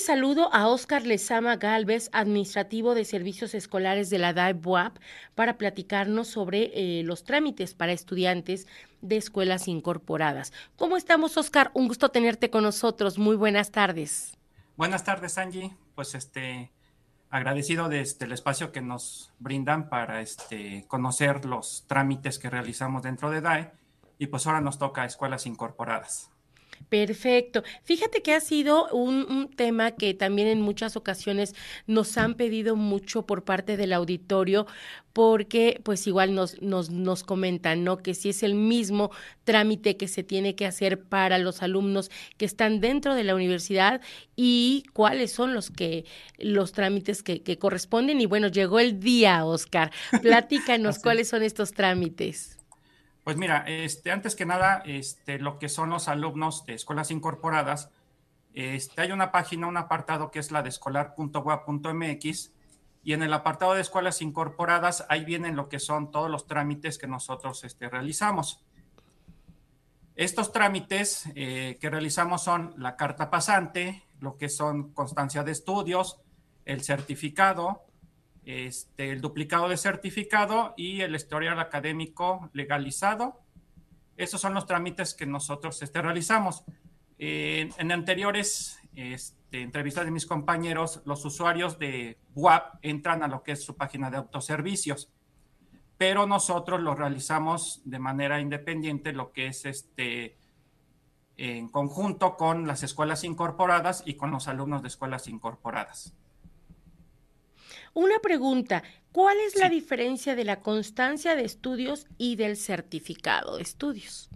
saludo a Óscar Lezama Galvez, administrativo de servicios escolares de la DAE-BUAP, para platicarnos sobre eh, los trámites para estudiantes de escuelas incorporadas. ¿Cómo estamos, Óscar? Un gusto tenerte con nosotros. Muy buenas tardes. Buenas tardes, Angie. Pues este, agradecido de este, el espacio que nos brindan para este, conocer los trámites que realizamos dentro de DAE. Y pues ahora nos toca escuelas incorporadas. Perfecto. Fíjate que ha sido un, tema que también en muchas ocasiones nos han pedido mucho por parte del auditorio, porque pues igual nos, nos, nos comentan, ¿no? Que si es el mismo trámite que se tiene que hacer para los alumnos que están dentro de la universidad y cuáles son los que, los trámites que, que corresponden. Y bueno, llegó el día, Oscar. Platícanos cuáles son estos trámites. Pues mira, este, antes que nada, este, lo que son los alumnos de escuelas incorporadas, este, hay una página, un apartado que es la de escolar.gua.mx y en el apartado de escuelas incorporadas ahí vienen lo que son todos los trámites que nosotros este, realizamos. Estos trámites eh, que realizamos son la carta pasante, lo que son constancia de estudios, el certificado, este, el duplicado de certificado y el historial académico legalizado. Esos son los trámites que nosotros este, realizamos. en anteriores este, entrevistas de mis compañeros, los usuarios de WAP entran a lo que es su página de autoservicios, pero nosotros lo realizamos de manera independiente, lo que es este, en conjunto con las escuelas incorporadas y con los alumnos de escuelas incorporadas. Una pregunta, ¿cuál es la diferencia de la constancia de estudios y del certificado de estudios?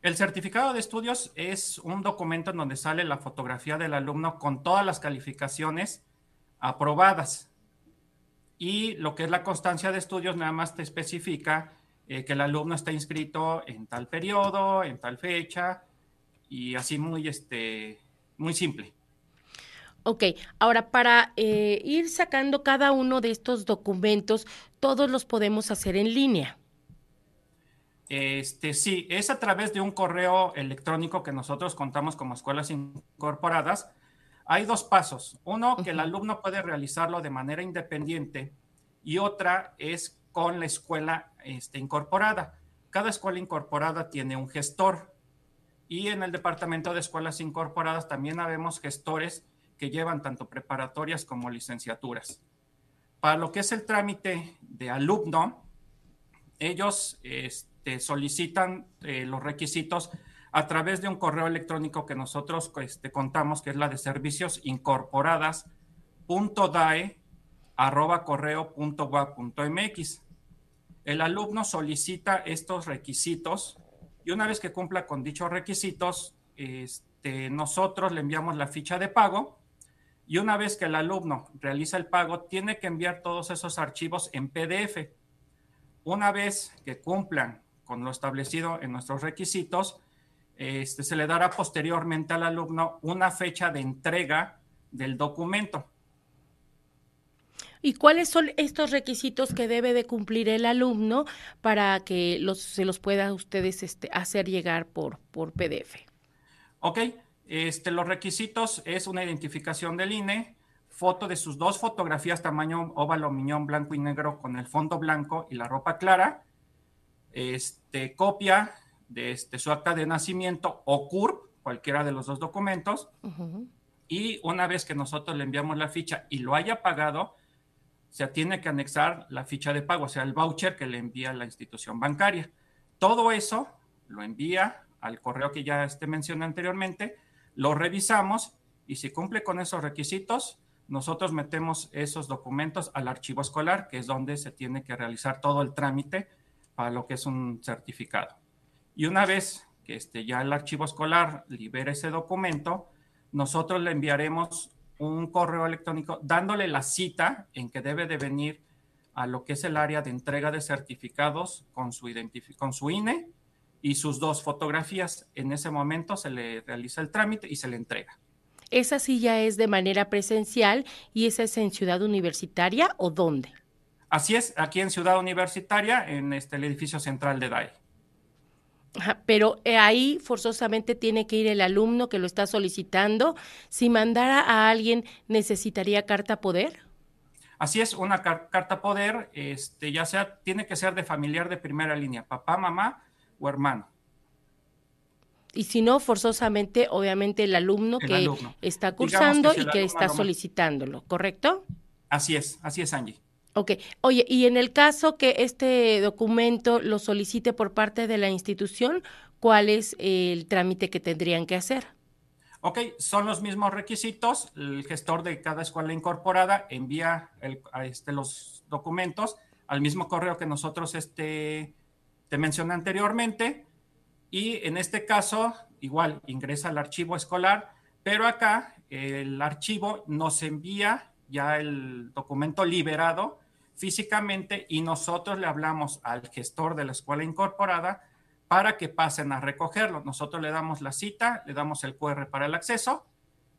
El certificado de estudios es un documento en donde sale la fotografía del alumno con todas las calificaciones aprobadas. Y lo que es la constancia de estudios nada más te especifica eh, que el alumno está inscrito en tal periodo, en tal fecha, y así muy, este, muy simple. Ok, ahora para eh, ir sacando cada uno de estos documentos, todos los podemos hacer en línea. Este, sí, es a través de un correo electrónico que nosotros contamos como escuelas incorporadas. Hay dos pasos. Uno, que el alumno puede realizarlo de manera independiente y otra es con la escuela este, incorporada. Cada escuela incorporada tiene un gestor y en el departamento de escuelas incorporadas también habemos gestores que llevan tanto preparatorias como licenciaturas. Para lo que es el trámite de alumno, ellos este, solicitan eh, los requisitos a través de un correo electrónico que nosotros este, contamos, que es la de servicios incorporadas El alumno solicita estos requisitos y una vez que cumpla con dichos requisitos, este, nosotros le enviamos la ficha de pago y una vez que el alumno realiza el pago, tiene que enviar todos esos archivos en PDF. Una vez que cumplan con lo establecido en nuestros requisitos, este, se le dará posteriormente al alumno una fecha de entrega del documento. ¿Y cuáles son estos requisitos que debe de cumplir el alumno para que los, se los puedan ustedes este, hacer llegar por, por PDF? Ok, este, los requisitos es una identificación del INE, foto de sus dos fotografías tamaño óvalo miñón blanco y negro con el fondo blanco y la ropa clara, este, copia de este, su acta de nacimiento o CURP, cualquiera de los dos documentos, y una vez que nosotros le enviamos la ficha y lo haya pagado, se tiene que anexar la ficha de pago, o sea, el voucher que le envía la institución bancaria. Todo eso lo envía al correo que ya este mencioné anteriormente, lo revisamos y si cumple con esos requisitos, nosotros metemos esos documentos al archivo escolar, que es donde se tiene que realizar todo el trámite para lo que es un certificado. Y una vez que este, ya el archivo escolar libera ese documento, nosotros le enviaremos un correo electrónico dándole la cita en que debe de venir a lo que es el área de entrega de certificados con su, con su INE y sus dos fotografías. En ese momento se le realiza el trámite y se le entrega. ¿Esa sí ya es de manera presencial y esa es en Ciudad Universitaria o dónde? Así es, aquí en Ciudad Universitaria, en este, el edificio central de DAE. pero eh, ahí forzosamente tiene que ir el alumno que lo está solicitando. Si mandara a alguien, ¿necesitaría carta poder? Así es, una carta poder, este, ya sea, tiene que ser de familiar de primera línea, papá, mamá o hermano. Y si no, forzosamente, obviamente, el alumno que está cursando y que está solicitándolo, ¿correcto? Así es, así es, Angie. Ok. Oye, y en el caso que este documento lo solicite por parte de la institución, ¿cuál es el trámite que tendrían que hacer? Ok, son los mismos requisitos. El gestor de cada escuela incorporada envía este, los documentos al mismo correo que nosotros este, te mencioné anteriormente. Y en este caso, igual, ingresa al archivo escolar, pero acá el archivo nos envía ya el documento liberado físicamente y nosotros le hablamos al gestor de la escuela incorporada para que pasen a recogerlo. Nosotros le damos la cita, le damos el QR para el acceso,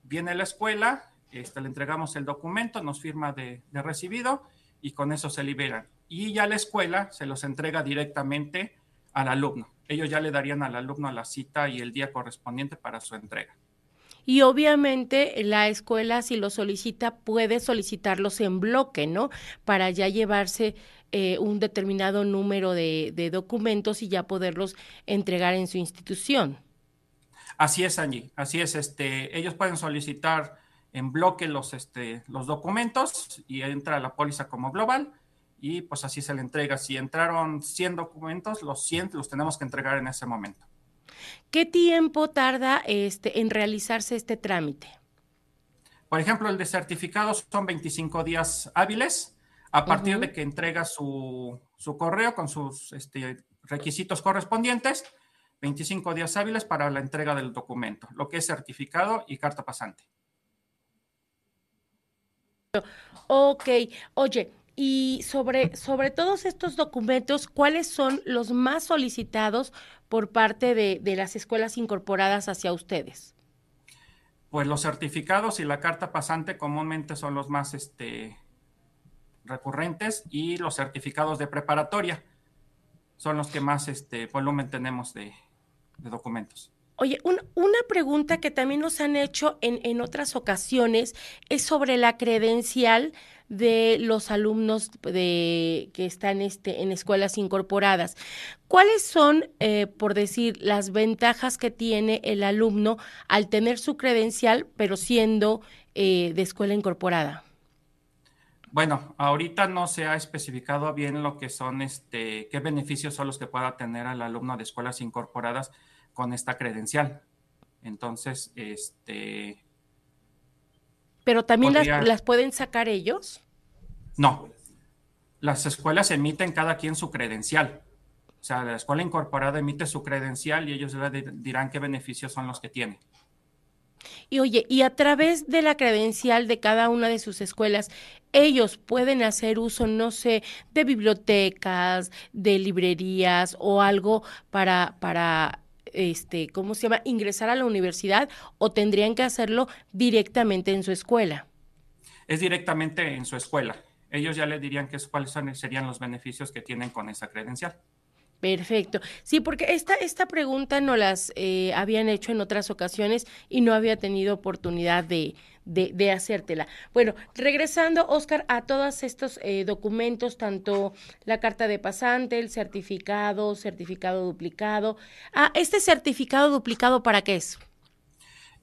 viene la escuela, este, le entregamos el documento, nos firma de, de recibido y con eso se liberan. Y ya la escuela se los entrega directamente al alumno. Ellos ya le darían al alumno la cita y el día correspondiente para su entrega. Y obviamente la escuela, si lo solicita, puede solicitarlos en bloque, ¿no? Para ya llevarse eh, un determinado número de, documentos y ya poderlos entregar en su institución. Así es, Angie. Así es. Este, ellos pueden solicitar en bloque los, este, los documentos y entra la póliza como global y pues así se le entrega. Si entraron 100 documentos, los 100 los tenemos que entregar en ese momento. ¿Qué tiempo tarda este, en realizarse este trámite? Por ejemplo, el de certificados son 25 días hábiles a partir de que entrega su, correo con sus este, requisitos correspondientes, 25 días hábiles para la entrega del documento, lo que es certificado y carta pasante. Ok, oye, y sobre, sobre todos estos documentos, ¿cuáles son los más solicitados por parte de, las escuelas incorporadas hacia ustedes? Pues los certificados y la carta pasante comúnmente son los más este, recurrentes y los certificados de preparatoria son los que más este, volumen tenemos de, documentos. Oye, una pregunta que también nos han hecho en, en otras ocasiones es sobre la credencial de los alumnos de, que están este, en escuelas incorporadas. ¿Cuáles son, eh, por decir, las ventajas que tiene el alumno al tener su credencial, pero siendo eh, de escuela incorporada? Bueno, ahorita no se ha especificado bien lo que son, este, qué beneficios son los que pueda tener el alumno de escuelas incorporadas con esta credencial. Entonces, este, pero también las, pueden sacar ellos. No, las escuelas emiten cada quien su credencial. O sea, la escuela incorporada emite su credencial y ellos dirán qué beneficios son los que tiene. Y oye, y a través de la credencial de cada una de sus escuelas, ellos pueden hacer uso, no sé, de bibliotecas, de librerías o algo para, para este, ¿cómo se llama?, ingresar a la universidad o tendrían que hacerlo directamente en su escuela? Es directamente en su escuela. Ellos ya le dirían que cuáles serían los beneficios que tienen con esa credencial. Perfecto. Sí, porque esta, esta pregunta no las eh, habían hecho en otras ocasiones y no había tenido oportunidad de, de, hacértela. Bueno, regresando, Oscar, a todos estos eh, documentos, tanto la carta de pasante, el certificado, certificado duplicado. Ah, ¿este certificado duplicado para qué es?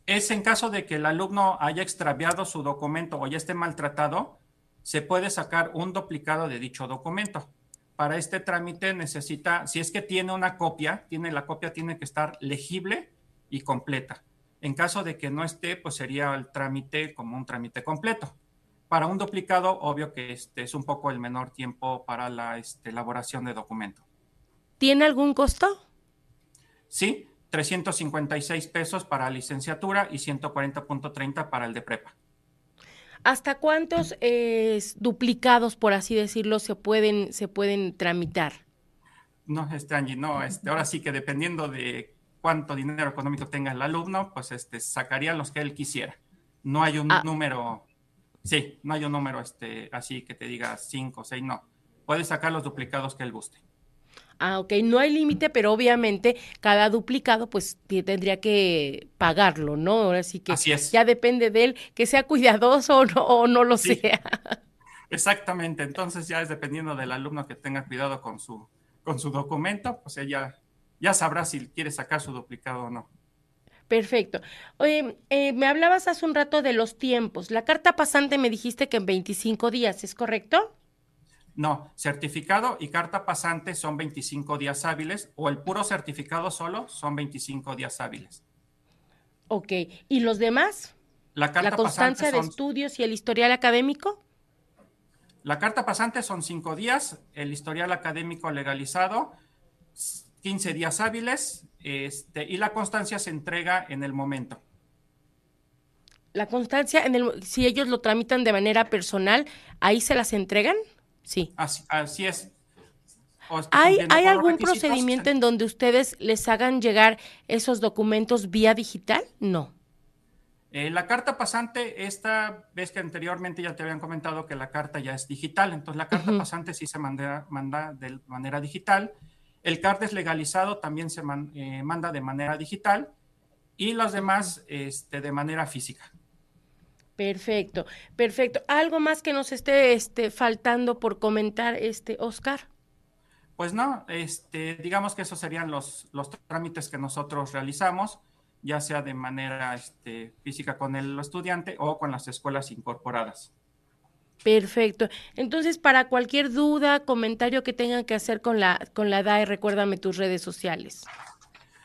Es en caso de que el alumno haya extraviado su documento o ya esté maltratado, se puede sacar un duplicado de dicho documento para este trámite necesita, si es que tiene una copia, tiene la copia tiene que estar legible y completa. En caso de que no esté, pues sería el trámite como un trámite completo. Para un duplicado, obvio que este es un poco el menor tiempo para la este, elaboración de documento. ¿Tiene algún costo? Sí, 356 pesos para licenciatura y 140.30 para el de prepa. ¿Hasta cuántos eh, duplicados, por así decirlo, se pueden, se pueden tramitar? No, este Angie, no, este, ahora sí que dependiendo de cuánto dinero económico tenga el alumno, pues este, sacaría los que él quisiera. No hay un ah. número, sí, no hay un número este, así que te diga cinco, seis, no. Puede sacar los duplicados que él guste. Ah, ok, no hay límite, pero obviamente cada duplicado pues tendría que pagarlo, ¿no? Ahora sí que Así es. ya depende de él que sea cuidadoso o no, lo sea. Exactamente, entonces ya es dependiendo del alumno que tenga cuidado con su, con su documento, pues ella ya sabrá si quiere sacar su duplicado o no. Perfecto. Oye, eh, me hablabas hace un rato de los tiempos. La carta pasante me dijiste que en 25 días, ¿es correcto? No, certificado y carta pasante son 25 días hábiles o el puro certificado solo son 25 días hábiles. Ok, ¿y los demás? La, carta ¿La constancia de estudios y el historial académico? La carta pasante son 5 días, el historial académico legalizado 15 días hábiles este, y la constancia se entrega en el momento. La constancia, en el, si ellos lo tramitan de manera personal, ¿ahí se las entregan? Sí. Así, es. ¿Hay, ¿hay algún procedimiento en donde ustedes les hagan llegar esos documentos vía digital? No. Eh, la carta pasante, esta vez que anteriormente ya te habían comentado que la carta ya es digital, entonces la carta pasante sí se manda, manda de manera digital. El CARDES legalizado también se eh, manda de manera digital y los demás este, de manera física. Perfecto, perfecto. ¿Algo más que nos esté este, faltando por comentar, este, Oscar? Pues no, este, digamos que esos serían los, los trámites que nosotros realizamos, ya sea de manera este, física con el estudiante o con las escuelas incorporadas. Perfecto. Entonces, para cualquier duda, comentario que tengan que hacer con la, con la DAE, recuérdame tus redes sociales.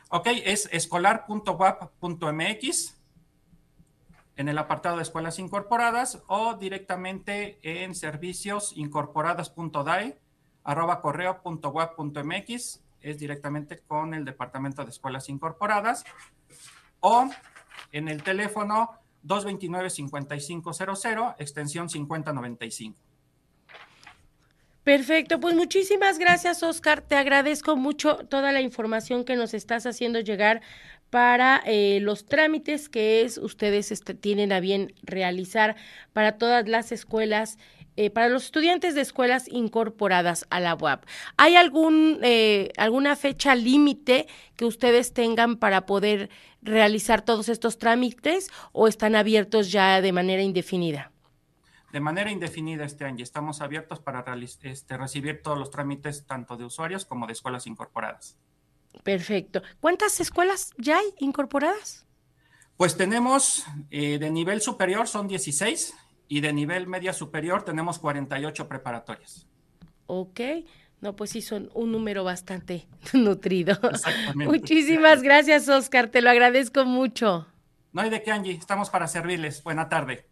Ok, es escolar.wap.mx en el apartado de escuelas incorporadas o directamente en serviciosincorporadas.dae arroba es directamente con el departamento de escuelas incorporadas o en el teléfono 229-5500 extensión 5095. Perfecto, pues muchísimas gracias Oscar, te agradezco mucho toda la información que nos estás haciendo llegar para eh, los trámites que es ustedes este, tienen a bien realizar para todas las escuelas, eh, para los estudiantes de escuelas incorporadas a la UAP. ¿Hay algún, eh, alguna fecha límite que ustedes tengan para poder realizar todos estos trámites o están abiertos ya de manera indefinida? De manera indefinida este año estamos abiertos para este, recibir todos los trámites tanto de usuarios como de escuelas incorporadas. Perfecto. ¿Cuántas escuelas ya hay incorporadas? Pues tenemos eh, de nivel superior son 16 y de nivel media superior tenemos 48 preparatorias. Ok. No, pues sí, son un número bastante nutrido. Muchísimas gracias, Oscar. Te lo agradezco mucho. No hay de qué, Angie. Estamos para servirles. Buena tarde.